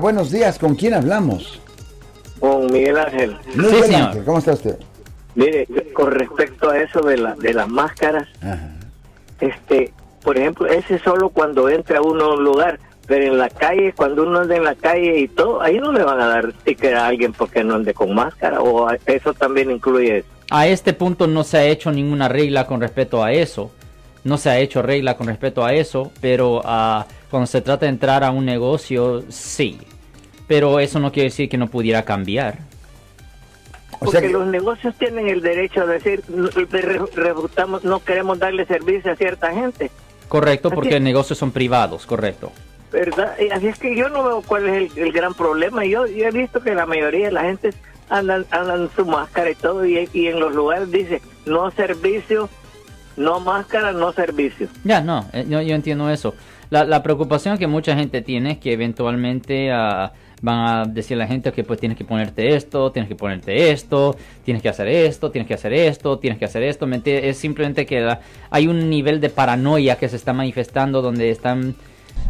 Buenos días, ¿con quién hablamos? Con Miguel Ángel. Señor. Ángel, ¿cómo está usted? Mire, con respecto a eso de, la, de las máscaras, Ajá. este, por ejemplo, ese es solo cuando entra uno a un lugar, pero en la calle, cuando uno anda en la calle y todo, ahí no le van a dar ticket a alguien porque no ande con máscara, o a- eso también incluye eso. A este punto no se ha hecho ninguna regla con respecto a eso. No se ha hecho regla con respecto a eso, pero ah, cuando se trata de entrar a un negocio, sí. Pero eso no quiere decir que no pudiera cambiar. O Porque sea que- los negocios tienen el derecho a decir, "No, re- rebutamos, no queremos darle servicio a cierta gente, Correcto, porque Así- negocios son privados, correcto. ¿verdad? Y así es que yo no veo cuál es el, el gran problema. Yo, yo he visto que la mayoría de la gente andan, andan su máscara y todo, y, y en los lugares dice, no servicio, no máscara, no servicio. Ya, no, eh, yo, entiendo eso. La, preocupación que mucha gente tiene es que eventualmente ah, van a decir a la gente que pues tienes que ponerte esto, tienes que ponerte esto, tienes que hacer esto, tienes que hacer esto, tienes que hacer esto. Es simplemente que la- hay un nivel de paranoia que se está manifestando donde están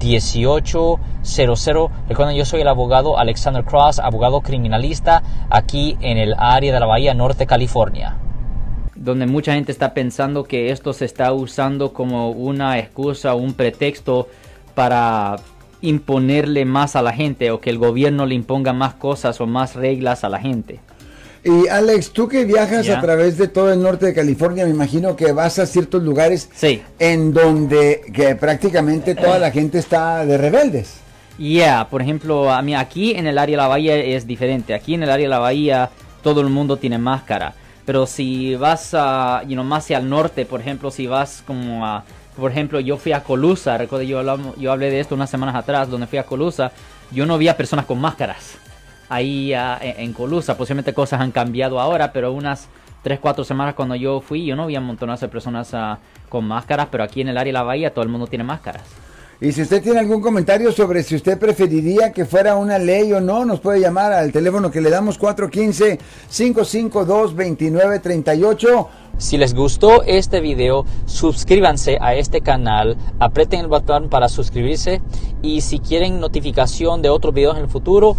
1-800-530-1800. Recuerden, yo soy el abogado Alexander Cross, abogado criminalista aquí en el área de la Bahía Norte, California. donde mucha gente está pensando que esto se está usando como una excusa un pretexto para imponerle más a la gente o que el gobierno le imponga más cosas o más reglas a la gente. Y Alex, tú que viajas a través de todo el norte de California, me imagino que vas a ciertos lugares Sí. en donde que prácticamente toda la gente está de rebeldes. Yeah, por ejemplo, a mí aquí en el área de la bahía es diferente. Aquí en el área de la bahía todo el mundo tiene máscara. Pero si vas a, you know, más hacia el norte, por ejemplo, si vas como a, por ejemplo, yo fui a Colusa, recuerdo yo, hablamos- yo hablé de esto unas semanas atrás, donde fui a Colusa, yo no vi a personas con máscaras. Ahí ah, en, en Colusa, posiblemente cosas han cambiado ahora, pero unas 3, 4 semanas cuando yo fui, yo no vi a montones de personas ah, con máscaras, pero aquí en el área de la bahía todo el mundo tiene máscaras. Y si usted tiene algún comentario sobre si usted preferiría que fuera una ley o no, nos puede llamar al teléfono que le damos 415-552-2938. Si les gustó este video, suscríbanse a este canal, aprieten el botón para suscribirse y si quieren notificación de otros videos en el futuro,